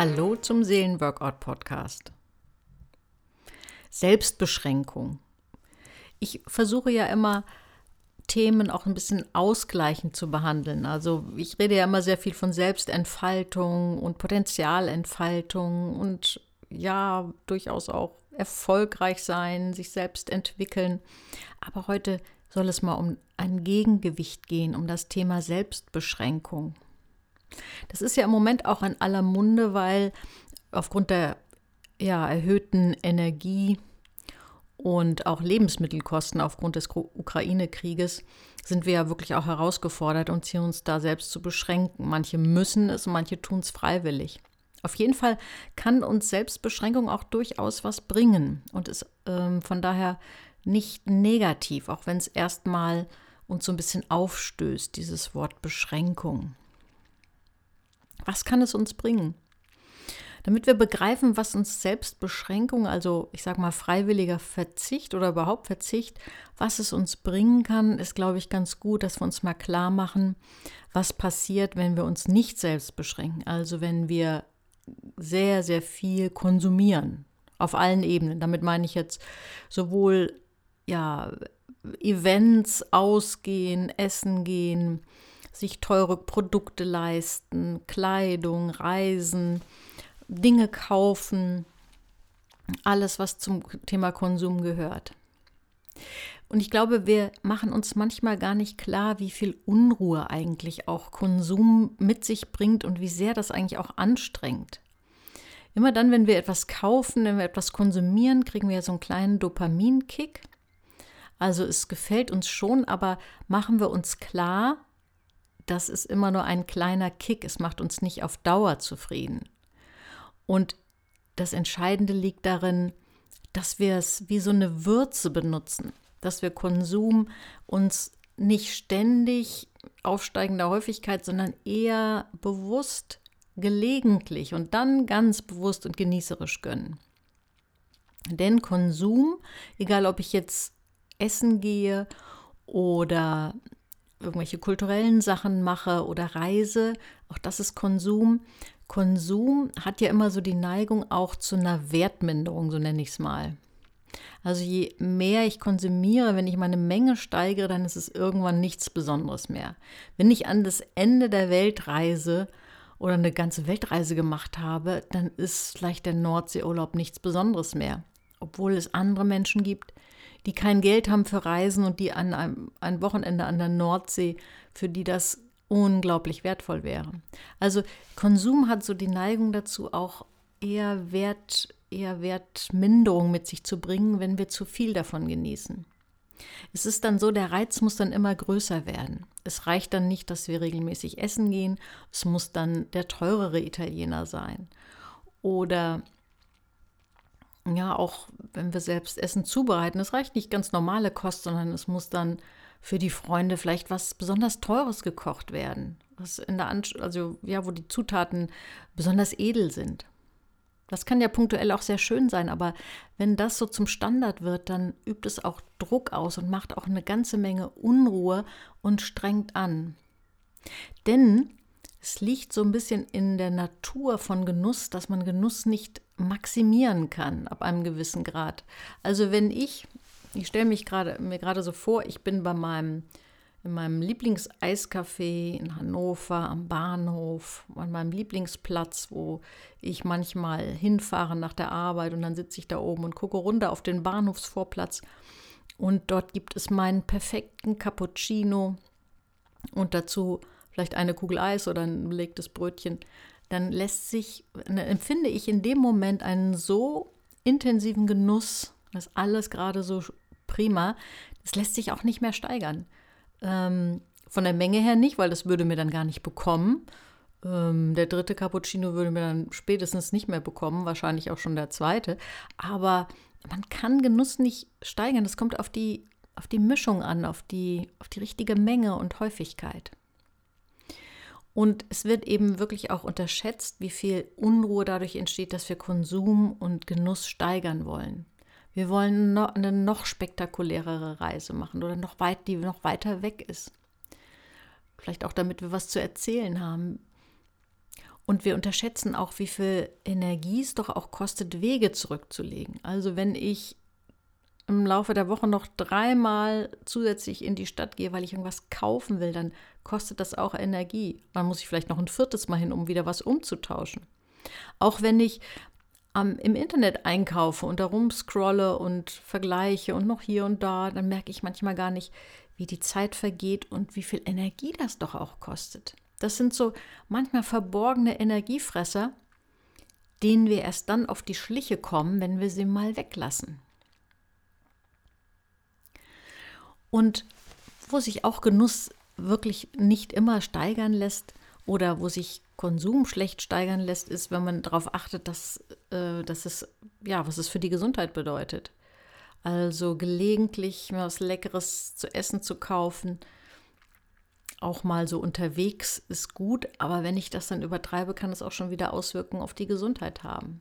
Hallo zum Seelenworkout-Podcast. Selbstbeschränkung. Ich versuche ja immer, Themen auch ein bisschen ausgleichend zu behandeln. Also ich rede ja immer sehr viel von Selbstentfaltung und Potenzialentfaltung und ja, durchaus auch erfolgreich sein, sich selbst entwickeln. Aber heute soll es mal um ein Gegengewicht gehen, um das Thema Selbstbeschränkung. Das ist ja im Moment auch in aller Munde, weil aufgrund der ja, erhöhten Energie und auch Lebensmittelkosten aufgrund des Ukraine-Krieges sind wir ja wirklich auch herausgefordert, uns hier uns da selbst zu beschränken. Manche müssen es, manche tun es freiwillig. Auf jeden Fall kann uns Selbstbeschränkung auch durchaus was bringen und ist ähm, von daher nicht negativ, auch wenn es erstmal uns so ein bisschen aufstößt, dieses Wort Beschränkung. Was kann es uns bringen? Damit wir begreifen, was uns Selbstbeschränkung, also ich sage mal freiwilliger Verzicht oder überhaupt Verzicht, was es uns bringen kann, ist, glaube ich, ganz gut, dass wir uns mal klar machen, was passiert, wenn wir uns nicht selbst beschränken. Also wenn wir sehr, sehr viel konsumieren, auf allen Ebenen. Damit meine ich jetzt sowohl ja, Events, Ausgehen, Essen gehen, sich teure Produkte leisten, Kleidung, Reisen, Dinge kaufen, alles, was zum Thema Konsum gehört. Und ich glaube, wir machen uns manchmal gar nicht klar, wie viel Unruhe eigentlich auch Konsum mit sich bringt und wie sehr das eigentlich auch anstrengt. Immer dann, wenn wir etwas kaufen, wenn wir etwas konsumieren, kriegen wir so einen kleinen Dopaminkick. Also es gefällt uns schon, aber machen wir uns klar, das ist immer nur ein kleiner Kick. Es macht uns nicht auf Dauer zufrieden. Und das Entscheidende liegt darin, dass wir es wie so eine Würze benutzen, dass wir Konsum uns nicht ständig aufsteigender Häufigkeit, sondern eher bewusst, gelegentlich und dann ganz bewusst und genießerisch gönnen. Denn Konsum, egal ob ich jetzt essen gehe oder irgendwelche kulturellen Sachen mache oder reise, auch das ist Konsum. Konsum hat ja immer so die Neigung auch zu einer Wertminderung, so nenne ich es mal. Also je mehr ich konsumiere, wenn ich meine Menge steigere, dann ist es irgendwann nichts Besonderes mehr. Wenn ich an das Ende der Welt reise oder eine ganze Weltreise gemacht habe, dann ist vielleicht der Nordseeurlaub nichts Besonderes mehr. Obwohl es andere Menschen gibt, die kein Geld haben für Reisen und die an einem ein Wochenende an der Nordsee, für die das unglaublich wertvoll wäre. Also Konsum hat so die Neigung dazu, auch eher Wert, eher Wertminderung mit sich zu bringen, wenn wir zu viel davon genießen. Es ist dann so, der Reiz muss dann immer größer werden. Es reicht dann nicht, dass wir regelmäßig essen gehen, es muss dann der teurere Italiener sein. Oder ja, auch wenn wir selbst Essen zubereiten, es reicht nicht ganz normale Kost, sondern es muss dann für die Freunde vielleicht was besonders Teures gekocht werden. Was in der Anst also ja, wo die Zutaten besonders edel sind. Das kann ja punktuell auch sehr schön sein, aber wenn das so zum Standard wird, dann übt es auch Druck aus und macht auch eine ganze Menge Unruhe und strengt an. Denn es liegt so ein bisschen in der Natur von Genuss, dass man Genuss nicht maximieren kann ab einem gewissen Grad. Also wenn ich, ich stelle mich gerade mir gerade so vor, ich bin bei meinem in meinem Lieblingseiscafé in Hannover am Bahnhof, an meinem Lieblingsplatz, wo ich manchmal hinfahre nach der Arbeit und dann sitze ich da oben und gucke runter auf den Bahnhofsvorplatz und dort gibt es meinen perfekten Cappuccino und dazu vielleicht eine Kugel Eis oder ein belegtes Brötchen dann lässt sich, dann empfinde ich in dem Moment einen so intensiven Genuss, das alles gerade so prima, das lässt sich auch nicht mehr steigern. Ähm, von der Menge her nicht, weil das würde mir dann gar nicht bekommen. Ähm, der dritte Cappuccino würde mir dann spätestens nicht mehr bekommen, wahrscheinlich auch schon der zweite. Aber man kann Genuss nicht steigern. Das kommt auf die, auf die Mischung an, auf die, auf die richtige Menge und Häufigkeit. Und es wird eben wirklich auch unterschätzt, wie viel Unruhe dadurch entsteht, dass wir Konsum und Genuss steigern wollen. Wir wollen noch eine noch spektakulärere Reise machen oder noch weit, die noch weiter weg ist. Vielleicht auch damit wir was zu erzählen haben. Und wir unterschätzen auch, wie viel Energie es doch auch kostet, Wege zurückzulegen. Also wenn ich im Laufe der Woche noch dreimal zusätzlich in die Stadt gehe, weil ich irgendwas kaufen will, dann kostet das auch Energie. Man muss ich vielleicht noch ein viertes Mal hin, um wieder was umzutauschen. Auch wenn ich ähm, im Internet einkaufe und da rumscrolle und vergleiche und noch hier und da, dann merke ich manchmal gar nicht, wie die Zeit vergeht und wie viel Energie das doch auch kostet. Das sind so manchmal verborgene Energiefresser, denen wir erst dann auf die Schliche kommen, wenn wir sie mal weglassen. Und wo sich auch Genuss wirklich nicht immer steigern lässt oder wo sich Konsum schlecht steigern lässt, ist, wenn man darauf achtet, dass, äh, dass es, ja, was es für die Gesundheit bedeutet. Also gelegentlich was Leckeres zu essen zu kaufen, auch mal so unterwegs ist gut, aber wenn ich das dann übertreibe, kann es auch schon wieder Auswirkungen auf die Gesundheit haben.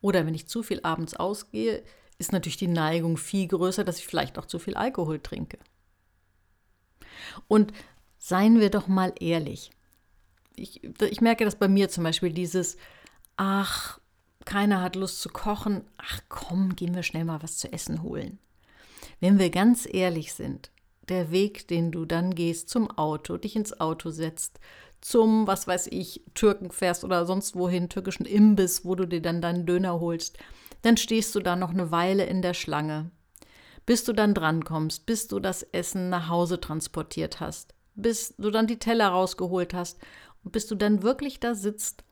Oder wenn ich zu viel abends ausgehe, ist natürlich die Neigung viel größer, dass ich vielleicht auch zu viel Alkohol trinke. Und seien wir doch mal ehrlich. Ich, ich merke das bei mir zum Beispiel, dieses, ach, keiner hat Lust zu kochen, ach komm, gehen wir schnell mal was zu essen holen. Wenn wir ganz ehrlich sind, der Weg, den du dann gehst zum Auto, dich ins Auto setzt, zum, was weiß ich, Türken fährst oder sonst wohin, türkischen Imbiss, wo du dir dann deinen Döner holst, dann stehst du da noch eine Weile in der Schlange, bis du dann drankommst, bis du das Essen nach Hause transportiert hast, bis du dann die Teller rausgeholt hast und bis du dann wirklich da sitzt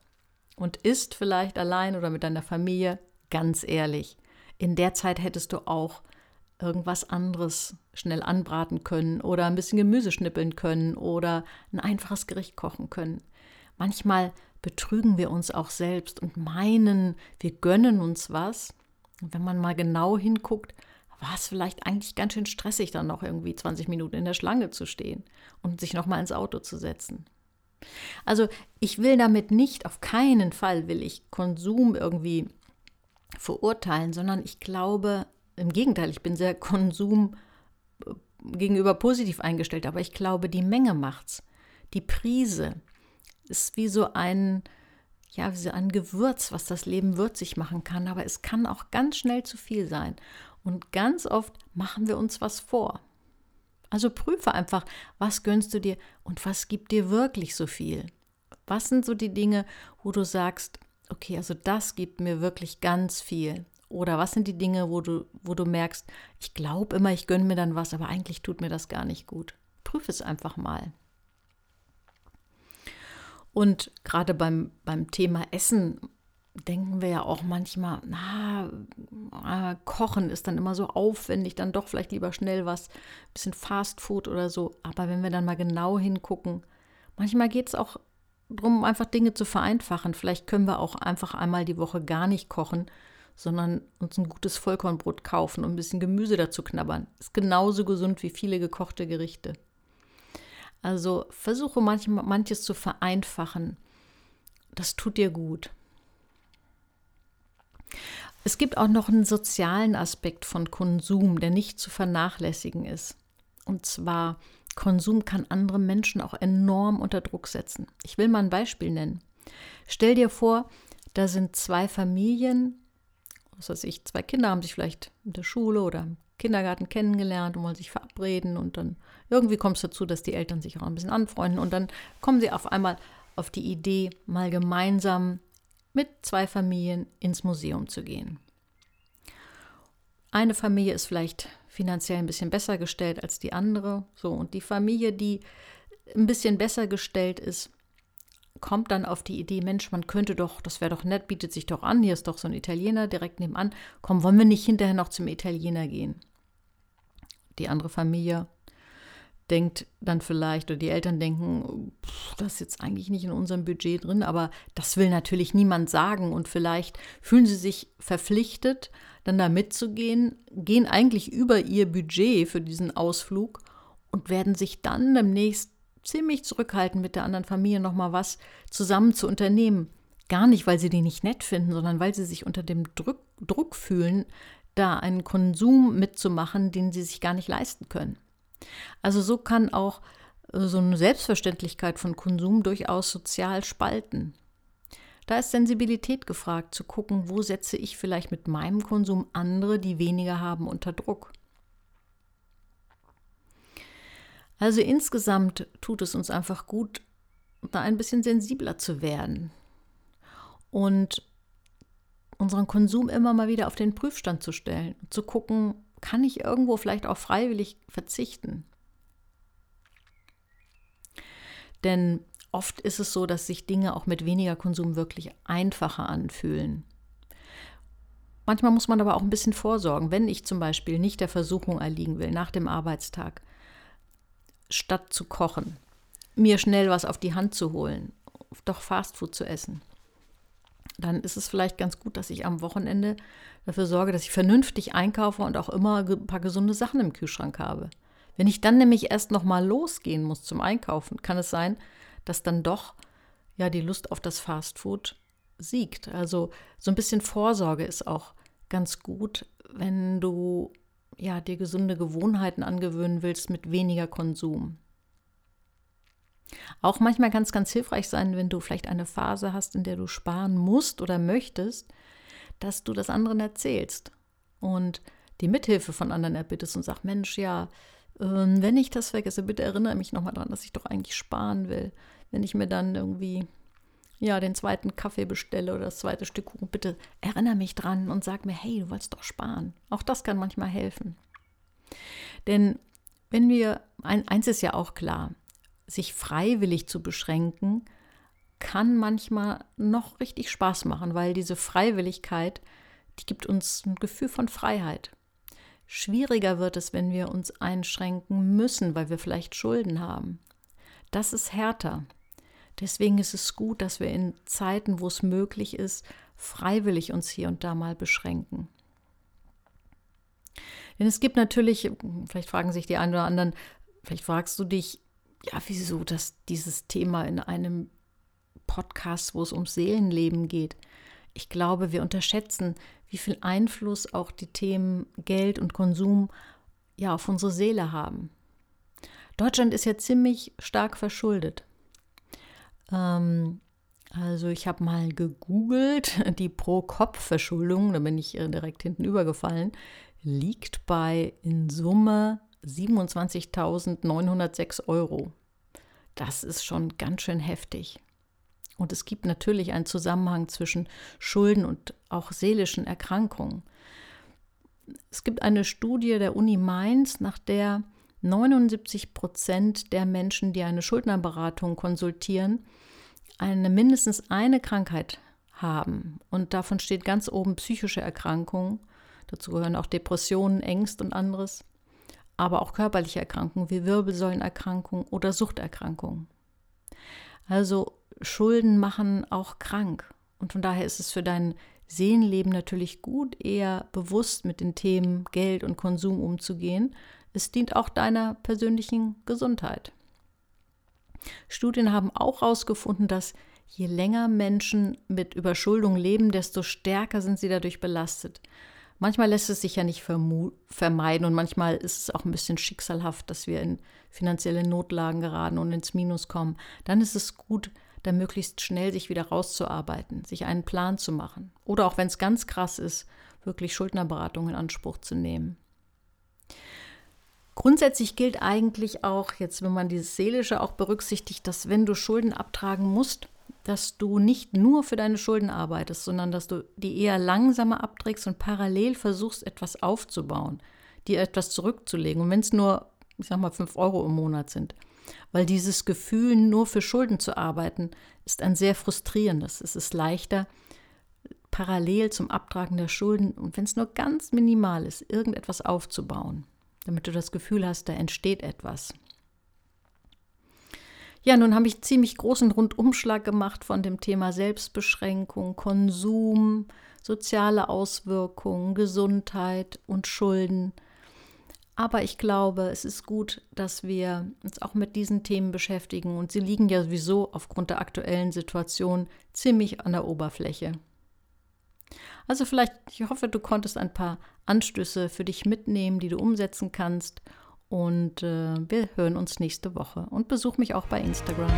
und isst vielleicht allein oder mit deiner Familie, ganz ehrlich, in der Zeit hättest du auch irgendwas anderes schnell anbraten können oder ein bisschen Gemüse schnippeln können oder ein einfaches Gericht kochen können. Manchmal betrügen wir uns auch selbst und meinen, wir gönnen uns was. Und wenn man mal genau hinguckt, war es vielleicht eigentlich ganz schön stressig, dann noch irgendwie 20 Minuten in der Schlange zu stehen und sich nochmal ins Auto zu setzen. Also ich will damit nicht, auf keinen Fall will ich Konsum irgendwie verurteilen, sondern ich glaube, im Gegenteil, ich bin sehr Konsum äh, gegenüber positiv eingestellt, aber ich glaube, die Menge macht's. Die Prise, ist wie so ein, ja, wie so ein Gewürz, was das Leben würzig machen kann, aber es kann auch ganz schnell zu viel sein. Und ganz oft machen wir uns was vor. Also prüfe einfach, was gönnst du dir und was gibt dir wirklich so viel? Was sind so die Dinge, wo du sagst, okay, also das gibt mir wirklich ganz viel? Oder was sind die Dinge, wo du, wo du merkst, ich glaube immer, ich gönne mir dann was, aber eigentlich tut mir das gar nicht gut? Prüfe es einfach mal. Und gerade beim, beim Thema Essen denken wir ja auch manchmal, na, äh, Kochen ist dann immer so aufwendig, dann doch vielleicht lieber schnell was, ein bisschen Fast Food oder so. Aber wenn wir dann mal genau hingucken, manchmal geht es auch darum, einfach Dinge zu vereinfachen. Vielleicht können wir auch einfach einmal die Woche gar nicht kochen, sondern uns ein gutes Vollkornbrot kaufen und ein bisschen Gemüse dazu knabbern. Ist genauso gesund wie viele gekochte Gerichte. Also versuche manchmal, manches zu vereinfachen. Das tut dir gut. Es gibt auch noch einen sozialen Aspekt von Konsum, der nicht zu vernachlässigen ist. Und zwar, Konsum kann andere Menschen auch enorm unter Druck setzen. Ich will mal ein Beispiel nennen. Stell dir vor, da sind zwei Familien, was weiß ich, zwei Kinder haben sich vielleicht in der Schule oder im Kindergarten kennengelernt und wollen sich verabreden und dann irgendwie kommt es dazu, dass die Eltern sich auch ein bisschen anfreunden und dann kommen sie auf einmal auf die Idee, mal gemeinsam mit zwei Familien ins Museum zu gehen. Eine Familie ist vielleicht finanziell ein bisschen besser gestellt als die andere, so und die Familie, die ein bisschen besser gestellt ist, kommt dann auf die Idee, Mensch, man könnte doch, das wäre doch nett, bietet sich doch an, hier ist doch so ein Italiener direkt nebenan, komm, wollen wir nicht hinterher noch zum Italiener gehen? Die andere Familie denkt dann vielleicht, oder die Eltern denken, pff, das ist jetzt eigentlich nicht in unserem Budget drin, aber das will natürlich niemand sagen und vielleicht fühlen sie sich verpflichtet, dann da mitzugehen, gehen eigentlich über ihr Budget für diesen Ausflug und werden sich dann demnächst ziemlich zurückhalten, mit der anderen Familie nochmal was zusammen zu unternehmen. Gar nicht, weil sie die nicht nett finden, sondern weil sie sich unter dem Druck, Druck fühlen, da einen Konsum mitzumachen, den sie sich gar nicht leisten können. Also so kann auch so eine Selbstverständlichkeit von Konsum durchaus sozial spalten. Da ist Sensibilität gefragt, zu gucken, wo setze ich vielleicht mit meinem Konsum andere, die weniger haben, unter Druck. Also insgesamt tut es uns einfach gut, da ein bisschen sensibler zu werden und unseren Konsum immer mal wieder auf den Prüfstand zu stellen, zu gucken, kann ich irgendwo vielleicht auch freiwillig verzichten? Denn oft ist es so, dass sich Dinge auch mit weniger Konsum wirklich einfacher anfühlen. Manchmal muss man aber auch ein bisschen vorsorgen, wenn ich zum Beispiel nicht der Versuchung erliegen will, nach dem Arbeitstag, statt zu kochen, mir schnell was auf die Hand zu holen, doch Fastfood zu essen. Dann ist es vielleicht ganz gut, dass ich am Wochenende dafür sorge, dass ich vernünftig einkaufe und auch immer ein paar gesunde Sachen im Kühlschrank habe. Wenn ich dann nämlich erst noch mal losgehen muss zum Einkaufen, kann es sein, dass dann doch ja die Lust auf das Fastfood siegt. Also so ein bisschen Vorsorge ist auch ganz gut, wenn du ja dir gesunde Gewohnheiten angewöhnen willst mit weniger Konsum. Auch manchmal kann es ganz hilfreich sein, wenn du vielleicht eine Phase hast, in der du sparen musst oder möchtest, dass du das anderen erzählst und die Mithilfe von anderen erbittest und sagst, Mensch, ja, ähm, wenn ich das vergesse, bitte erinnere mich nochmal daran, dass ich doch eigentlich sparen will. Wenn ich mir dann irgendwie ja, den zweiten Kaffee bestelle oder das zweite Stück Kuchen, bitte erinnere mich dran und sag mir, hey, du wolltest doch sparen. Auch das kann manchmal helfen. Denn wenn wir, ein, eins ist ja auch klar, sich freiwillig zu beschränken, kann manchmal noch richtig Spaß machen, weil diese Freiwilligkeit, die gibt uns ein Gefühl von Freiheit. Schwieriger wird es, wenn wir uns einschränken müssen, weil wir vielleicht Schulden haben. Das ist härter. Deswegen ist es gut, dass wir in Zeiten, wo es möglich ist, freiwillig uns hier und da mal beschränken. Denn es gibt natürlich, vielleicht fragen sich die einen oder anderen, vielleicht fragst du dich, ja, wieso dass dieses Thema in einem Podcast, wo es ums Seelenleben geht. Ich glaube, wir unterschätzen, wie viel Einfluss auch die Themen Geld und Konsum ja auf unsere Seele haben. Deutschland ist ja ziemlich stark verschuldet. Ähm, also ich habe mal gegoogelt, die Pro-Kopf-Verschuldung, da bin ich direkt hinten übergefallen, liegt bei in Summe 27.906 Euro. Das ist schon ganz schön heftig. Und es gibt natürlich einen Zusammenhang zwischen Schulden und auch seelischen Erkrankungen. Es gibt eine Studie der Uni Mainz, nach der 79 Prozent der Menschen, die eine Schuldnerberatung konsultieren, eine mindestens eine Krankheit haben. Und davon steht ganz oben psychische Erkrankungen. Dazu gehören auch Depressionen, Ängste und anderes aber auch körperliche Erkrankungen wie Wirbelsäulenerkrankungen oder Suchterkrankungen. Also Schulden machen auch krank. Und von daher ist es für dein Seelenleben natürlich gut, eher bewusst mit den Themen Geld und Konsum umzugehen. Es dient auch deiner persönlichen Gesundheit. Studien haben auch herausgefunden, dass je länger Menschen mit Überschuldung leben, desto stärker sind sie dadurch belastet. Manchmal lässt es sich ja nicht vermeiden und manchmal ist es auch ein bisschen schicksalhaft, dass wir in finanzielle Notlagen geraten und ins Minus kommen. Dann ist es gut, da möglichst schnell sich wieder rauszuarbeiten, sich einen Plan zu machen. Oder auch wenn es ganz krass ist, wirklich Schuldnerberatung in Anspruch zu nehmen. Grundsätzlich gilt eigentlich auch, jetzt wenn man dieses Seelische auch berücksichtigt, dass wenn du Schulden abtragen musst, dass du nicht nur für deine Schulden arbeitest, sondern dass du die eher langsamer abträgst und parallel versuchst, etwas aufzubauen, dir etwas zurückzulegen. Und wenn es nur, ich sag mal, fünf Euro im Monat sind. Weil dieses Gefühl, nur für Schulden zu arbeiten, ist ein sehr frustrierendes. Es ist leichter, parallel zum Abtragen der Schulden und wenn es nur ganz minimal ist, irgendetwas aufzubauen, damit du das Gefühl hast, da entsteht etwas. Ja, nun habe ich ziemlich großen Rundumschlag gemacht von dem Thema Selbstbeschränkung, Konsum, soziale Auswirkungen, Gesundheit und Schulden. Aber ich glaube, es ist gut, dass wir uns auch mit diesen Themen beschäftigen und sie liegen ja sowieso aufgrund der aktuellen Situation ziemlich an der Oberfläche. Also vielleicht, ich hoffe, du konntest ein paar Anstöße für dich mitnehmen, die du umsetzen kannst Und äh, wir hören uns nächste Woche. Und besuch mich auch bei Instagram.